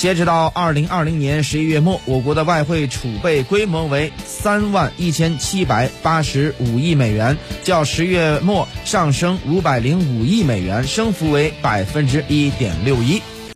截止到二零二零年十一月末我国的外汇储备规模为三万一千七百八十五亿美元较十月末上升五百零五亿美元升幅为百分之一点六一。